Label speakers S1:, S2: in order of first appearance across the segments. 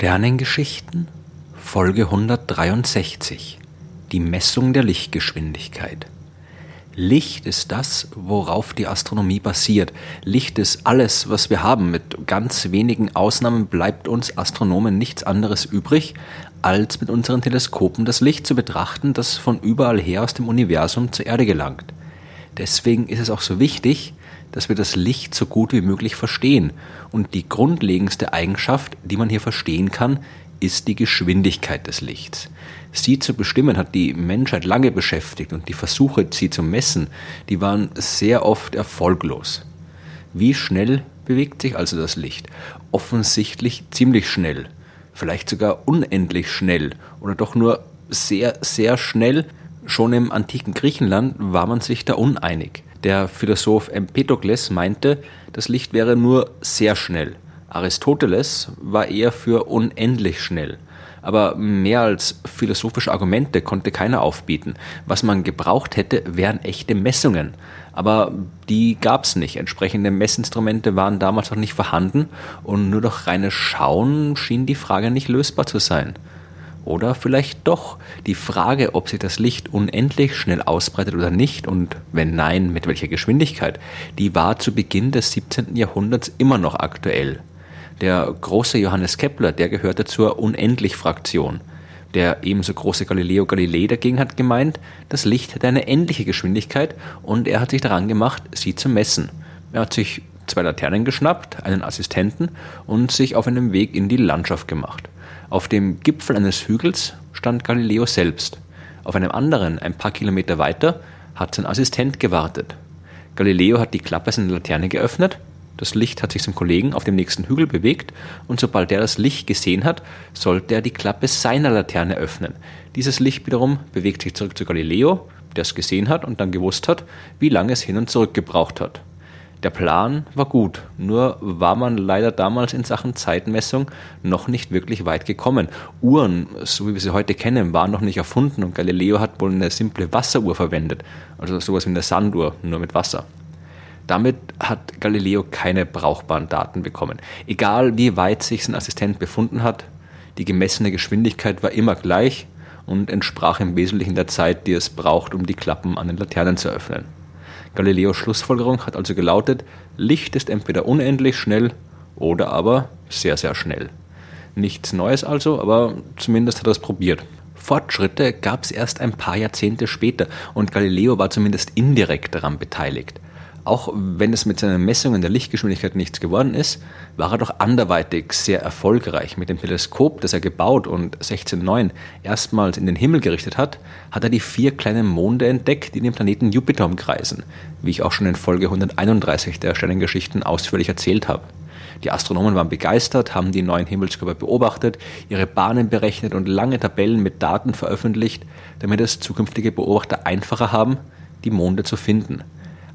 S1: Sternengeschichten Folge 163 Die Messung der Lichtgeschwindigkeit Licht ist das, worauf die Astronomie basiert. Licht ist alles, was wir haben. Mit ganz wenigen Ausnahmen bleibt uns Astronomen nichts anderes übrig, als mit unseren Teleskopen das Licht zu betrachten, das von überall her aus dem Universum zur Erde gelangt. Deswegen ist es auch so wichtig, dass wir das Licht so gut wie möglich verstehen. Und die grundlegendste Eigenschaft, die man hier verstehen kann, ist die Geschwindigkeit des Lichts. Sie zu bestimmen hat die Menschheit lange beschäftigt und die Versuche, sie zu messen, die waren sehr oft erfolglos. Wie schnell bewegt sich also das Licht? Offensichtlich ziemlich schnell, vielleicht sogar unendlich schnell oder doch nur sehr, sehr schnell. Schon im antiken Griechenland war man sich da uneinig. Der Philosoph Empedokles meinte, das Licht wäre nur sehr schnell. Aristoteles war eher für unendlich schnell. Aber mehr als philosophische Argumente konnte keiner aufbieten. Was man gebraucht hätte, wären echte Messungen. Aber die gab es nicht. Entsprechende Messinstrumente waren damals noch nicht vorhanden und nur durch reines Schauen schien die Frage nicht lösbar zu sein. Oder vielleicht doch die Frage, ob sich das Licht unendlich schnell ausbreitet oder nicht und wenn nein, mit welcher Geschwindigkeit, die war zu Beginn des 17. Jahrhunderts immer noch aktuell. Der große Johannes Kepler, der gehörte zur Unendlich-Fraktion. Der ebenso große Galileo Galilei dagegen hat gemeint, das Licht hätte eine endliche Geschwindigkeit und er hat sich daran gemacht, sie zu messen. Er hat sich zwei Laternen geschnappt, einen Assistenten und sich auf einen Weg in die Landschaft gemacht. Auf dem Gipfel eines Hügels stand Galileo selbst. Auf einem anderen, ein paar Kilometer weiter, hat sein Assistent gewartet. Galileo hat die Klappe seiner Laterne geöffnet, das Licht hat sich zum Kollegen auf dem nächsten Hügel bewegt und sobald er das Licht gesehen hat, sollte er die Klappe seiner Laterne öffnen. Dieses Licht wiederum bewegt sich zurück zu Galileo, der es gesehen hat und dann gewusst hat, wie lange es hin und zurück gebraucht hat. Der Plan war gut, nur war man leider damals in Sachen Zeitmessung noch nicht wirklich weit gekommen. Uhren, so wie wir sie heute kennen, waren noch nicht erfunden und Galileo hat wohl eine simple Wasseruhr verwendet, also sowas wie eine Sanduhr, nur mit Wasser. Damit hat Galileo keine brauchbaren Daten bekommen. Egal wie weit sich sein Assistent befunden hat, die gemessene Geschwindigkeit war immer gleich und entsprach im Wesentlichen der Zeit, die es braucht, um die Klappen an den Laternen zu öffnen. Galileos Schlussfolgerung hat also gelautet, Licht ist entweder unendlich schnell oder aber sehr, sehr schnell. Nichts Neues also, aber zumindest hat er es probiert. Fortschritte gab es erst ein paar Jahrzehnte später und Galileo war zumindest indirekt daran beteiligt. Auch wenn es mit seinen Messungen der Lichtgeschwindigkeit nichts geworden ist, war er doch anderweitig sehr erfolgreich. Mit dem Teleskop, das er gebaut und 1609 erstmals in den Himmel gerichtet hat, hat er die vier kleinen Monde entdeckt, die den Planeten Jupiter umkreisen, wie ich auch schon in Folge 131 der Sternengeschichten ausführlich erzählt habe. Die Astronomen waren begeistert, haben die neuen Himmelskörper beobachtet, ihre Bahnen berechnet und lange Tabellen mit Daten veröffentlicht, damit es zukünftige Beobachter einfacher haben, die Monde zu finden.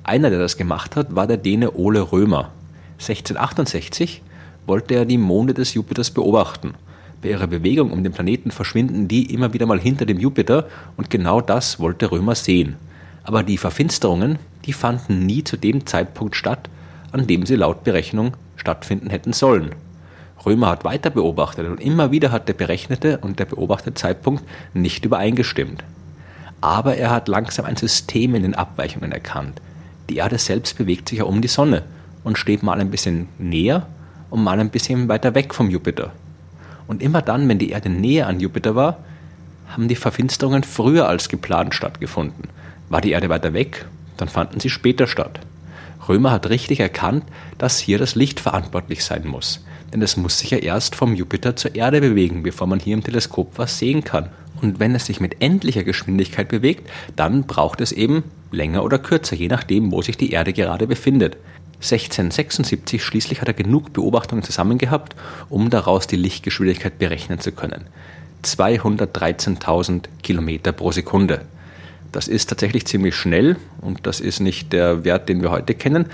S1: Einer, der das gemacht hat, war der Däne Ole Römer. 1668 wollte er die Monde des Jupiters beobachten. Bei ihrer Bewegung um den Planeten verschwinden die immer wieder mal hinter dem Jupiter und genau das wollte Römer sehen. Aber die Verfinsterungen, die fanden nie zu dem Zeitpunkt statt, an dem sie laut Berechnung stattfinden hätten sollen. Römer hat weiter beobachtet und immer wieder hat der berechnete und der beobachtete Zeitpunkt nicht übereingestimmt. Aber er hat langsam ein System in den Abweichungen erkannt, die Erde selbst bewegt sich ja um die Sonne und steht mal ein bisschen näher und mal ein bisschen weiter weg vom Jupiter. Und immer dann, wenn die Erde näher an Jupiter war, haben die Verfinsterungen früher als geplant stattgefunden. War die Erde weiter weg, dann fanden sie später statt. Römer hat richtig erkannt, dass hier das Licht verantwortlich sein muss. Denn es muss sich ja erst vom Jupiter zur Erde bewegen, bevor man hier im Teleskop was sehen kann. Und wenn es sich mit endlicher Geschwindigkeit bewegt, dann braucht es eben länger oder kürzer, je nachdem, wo sich die Erde gerade befindet. 1676 schließlich hat er genug Beobachtungen zusammen gehabt, um daraus die Lichtgeschwindigkeit berechnen zu können. 213.000 Kilometer pro Sekunde. Das ist tatsächlich ziemlich schnell und das ist nicht der Wert, den wir heute kennen.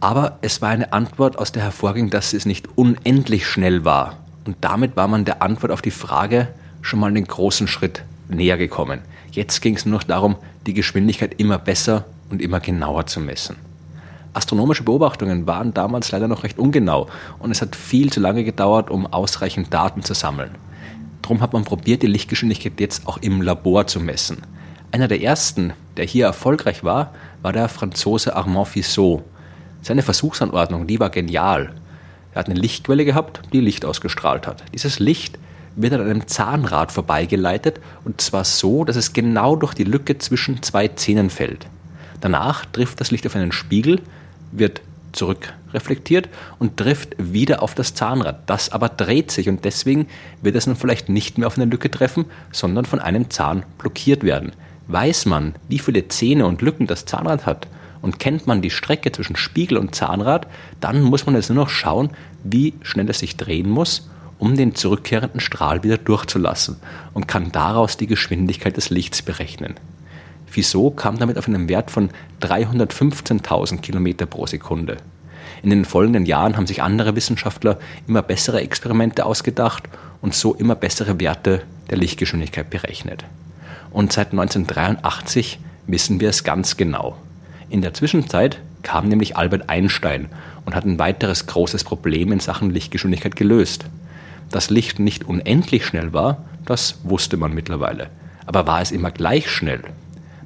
S1: Aber es war eine Antwort, aus der hervorging, dass es nicht unendlich schnell war. Und damit war man der Antwort auf die Frage, schon mal einen großen Schritt näher gekommen. Jetzt ging es nur noch darum, die Geschwindigkeit immer besser und immer genauer zu messen. Astronomische Beobachtungen waren damals leider noch recht ungenau und es hat viel zu lange gedauert, um ausreichend Daten zu sammeln. Darum hat man probiert, die Lichtgeschwindigkeit jetzt auch im Labor zu messen. Einer der ersten, der hier erfolgreich war, war der Franzose Armand Fissot. Seine Versuchsanordnung, die war genial. Er hat eine Lichtquelle gehabt, die Licht ausgestrahlt hat. Dieses Licht wird an einem Zahnrad vorbeigeleitet und zwar so, dass es genau durch die Lücke zwischen zwei Zähnen fällt. Danach trifft das Licht auf einen Spiegel, wird zurückreflektiert und trifft wieder auf das Zahnrad. Das aber dreht sich und deswegen wird es nun vielleicht nicht mehr auf eine Lücke treffen, sondern von einem Zahn blockiert werden. Weiß man, wie viele Zähne und Lücken das Zahnrad hat und kennt man die Strecke zwischen Spiegel und Zahnrad, dann muss man jetzt nur noch schauen, wie schnell es sich drehen muss, um den zurückkehrenden Strahl wieder durchzulassen und kann daraus die Geschwindigkeit des Lichts berechnen. Wieso kam damit auf einen Wert von 315.000 Kilometer pro Sekunde. In den folgenden Jahren haben sich andere Wissenschaftler immer bessere Experimente ausgedacht und so immer bessere Werte der Lichtgeschwindigkeit berechnet. Und seit 1983 wissen wir es ganz genau. In der Zwischenzeit kam nämlich Albert Einstein und hat ein weiteres großes Problem in Sachen Lichtgeschwindigkeit gelöst. Dass Licht nicht unendlich schnell war, das wusste man mittlerweile. Aber war es immer gleich schnell?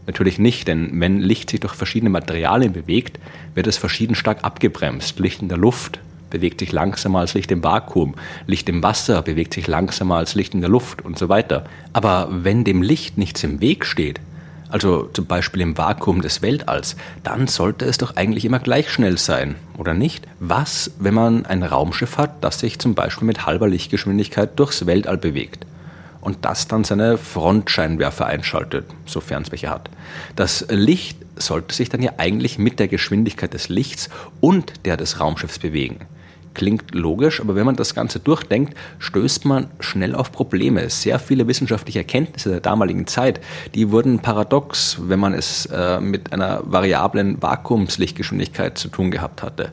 S1: Natürlich nicht, denn wenn Licht sich durch verschiedene Materialien bewegt, wird es verschieden stark abgebremst. Licht in der Luft bewegt sich langsamer als Licht im Vakuum, Licht im Wasser bewegt sich langsamer als Licht in der Luft und so weiter. Aber wenn dem Licht nichts im Weg steht, also zum Beispiel im Vakuum des Weltalls, dann sollte es doch eigentlich immer gleich schnell sein, oder nicht? Was, wenn man ein Raumschiff hat, das sich zum Beispiel mit halber Lichtgeschwindigkeit durchs Weltall bewegt? und das dann seine Frontscheinwerfer einschaltet, sofern es welche hat. Das Licht sollte sich dann ja eigentlich mit der Geschwindigkeit des Lichts und der des Raumschiffs bewegen. Klingt logisch, aber wenn man das Ganze durchdenkt, stößt man schnell auf Probleme. Sehr viele wissenschaftliche Erkenntnisse der damaligen Zeit, die wurden paradox, wenn man es äh, mit einer variablen Vakuumslichtgeschwindigkeit zu tun gehabt hatte.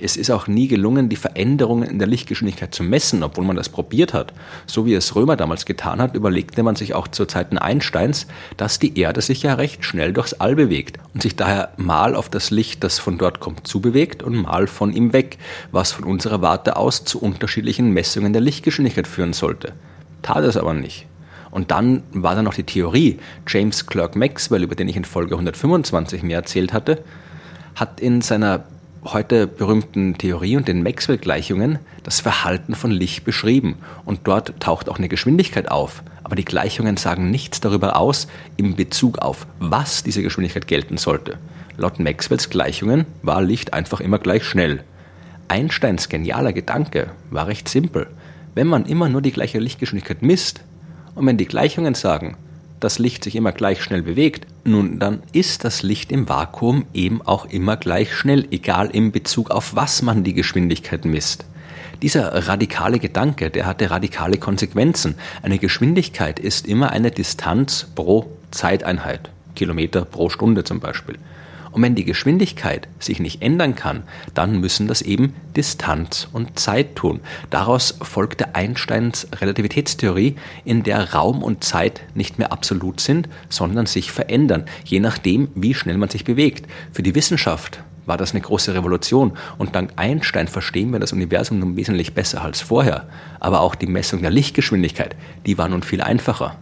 S1: Es ist auch nie gelungen, die Veränderungen in der Lichtgeschwindigkeit zu messen, obwohl man das probiert hat. So wie es Römer damals getan hat, überlegte man sich auch zu Zeiten Einsteins, dass die Erde sich ja recht schnell durchs All bewegt und sich daher mal auf das Licht, das von dort kommt, zubewegt und mal von ihm weg, was von unserer Warte aus zu unterschiedlichen Messungen der Lichtgeschwindigkeit führen sollte. Tat es aber nicht. Und dann war da noch die Theorie. James Clerk Maxwell, über den ich in Folge 125 mehr erzählt hatte, hat in seiner heute berühmten Theorie und den Maxwell-Gleichungen das Verhalten von Licht beschrieben. Und dort taucht auch eine Geschwindigkeit auf. Aber die Gleichungen sagen nichts darüber aus, in Bezug auf was diese Geschwindigkeit gelten sollte. Laut Maxwells Gleichungen war Licht einfach immer gleich schnell. Einsteins genialer Gedanke war recht simpel. Wenn man immer nur die gleiche Lichtgeschwindigkeit misst und wenn die Gleichungen sagen, das Licht sich immer gleich schnell bewegt, nun dann ist das Licht im Vakuum eben auch immer gleich schnell, egal in Bezug auf was man die Geschwindigkeit misst. Dieser radikale Gedanke, der hatte radikale Konsequenzen. Eine Geschwindigkeit ist immer eine Distanz pro Zeiteinheit, Kilometer pro Stunde zum Beispiel. Und wenn die Geschwindigkeit sich nicht ändern kann, dann müssen das eben Distanz und Zeit tun. Daraus folgte Einsteins Relativitätstheorie, in der Raum und Zeit nicht mehr absolut sind, sondern sich verändern, je nachdem, wie schnell man sich bewegt. Für die Wissenschaft war das eine große Revolution und dank Einstein verstehen wir das Universum nun wesentlich besser als vorher. Aber auch die Messung der Lichtgeschwindigkeit, die war nun viel einfacher.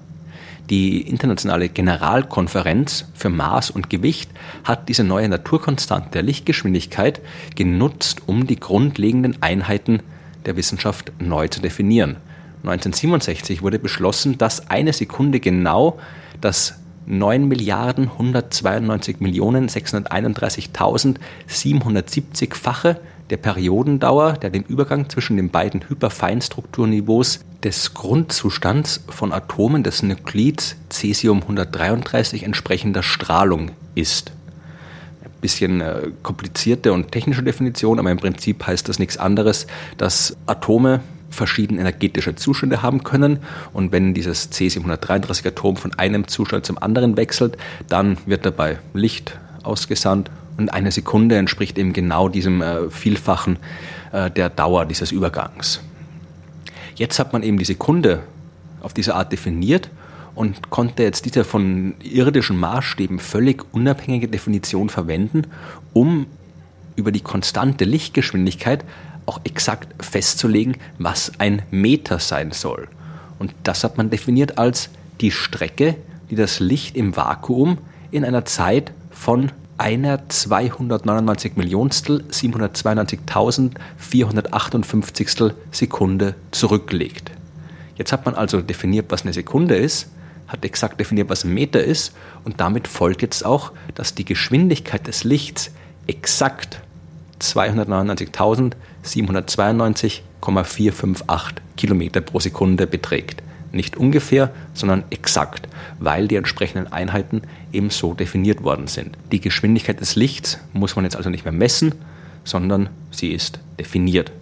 S1: Die internationale Generalkonferenz für Maß und Gewicht hat diese neue Naturkonstante der Lichtgeschwindigkeit genutzt, um die grundlegenden Einheiten der Wissenschaft neu zu definieren. 1967 wurde beschlossen, dass eine Sekunde genau das 9 Milliarden 192 Millionen 631.770-fache der Periodendauer, der dem Übergang zwischen den beiden Hyperfeinstrukturniveaus des Grundzustands von Atomen des Nuklids Cesium-133 entsprechender Strahlung ist. Ein bisschen äh, komplizierte und technische Definition, aber im Prinzip heißt das nichts anderes, dass Atome verschiedene energetische Zustände haben können und wenn dieses Cesium-133-Atom von einem Zustand zum anderen wechselt, dann wird dabei Licht ausgesandt und eine Sekunde entspricht eben genau diesem äh, Vielfachen äh, der Dauer dieses Übergangs. Jetzt hat man eben die Sekunde auf diese Art definiert und konnte jetzt diese von irdischen Maßstäben völlig unabhängige Definition verwenden, um über die konstante Lichtgeschwindigkeit auch exakt festzulegen, was ein Meter sein soll. Und das hat man definiert als die Strecke, die das Licht im Vakuum in einer Zeit von einer 299 Millionstel 792.458 Sekunde zurücklegt. Jetzt hat man also definiert, was eine Sekunde ist, hat exakt definiert, was ein Meter ist und damit folgt jetzt auch, dass die Geschwindigkeit des Lichts exakt 299.792,458 Kilometer pro Sekunde beträgt. Nicht ungefähr, sondern exakt, weil die entsprechenden Einheiten eben so definiert worden sind. Die Geschwindigkeit des Lichts muss man jetzt also nicht mehr messen, sondern sie ist definiert.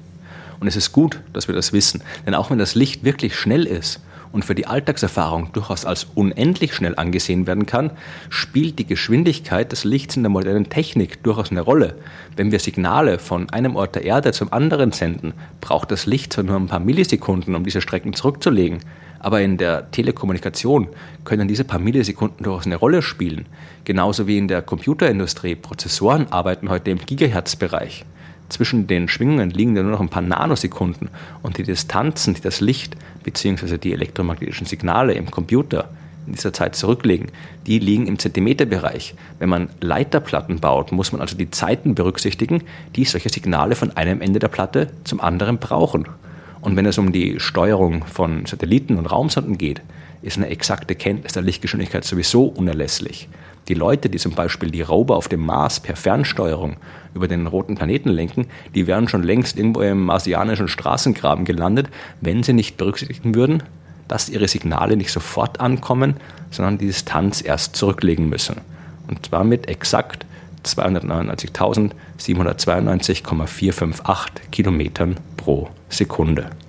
S1: Und es ist gut, dass wir das wissen, denn auch wenn das Licht wirklich schnell ist und für die Alltagserfahrung durchaus als unendlich schnell angesehen werden kann, spielt die Geschwindigkeit des Lichts in der modernen Technik durchaus eine Rolle. Wenn wir Signale von einem Ort der Erde zum anderen senden, braucht das Licht zwar nur ein paar Millisekunden, um diese Strecken zurückzulegen, aber in der Telekommunikation können diese paar Millisekunden durchaus eine Rolle spielen. Genauso wie in der Computerindustrie. Prozessoren arbeiten heute im Gigahertz-Bereich. Zwischen den Schwingungen liegen ja nur noch ein paar Nanosekunden und die Distanzen, die das Licht bzw. die elektromagnetischen Signale im Computer in dieser Zeit zurücklegen, die liegen im Zentimeterbereich. Wenn man Leiterplatten baut, muss man also die Zeiten berücksichtigen, die solche Signale von einem Ende der Platte zum anderen brauchen. Und wenn es um die Steuerung von Satelliten und Raumsonden geht, ist eine exakte Kenntnis der Lichtgeschwindigkeit sowieso unerlässlich. Die Leute, die zum Beispiel die Rover auf dem Mars per Fernsteuerung über den roten Planeten lenken, die wären schon längst irgendwo im marsianischen Straßengraben gelandet, wenn sie nicht berücksichtigen würden, dass ihre Signale nicht sofort ankommen, sondern die Distanz erst zurücklegen müssen. Und zwar mit exakt 299.792,458 Kilometern pro Sekunde.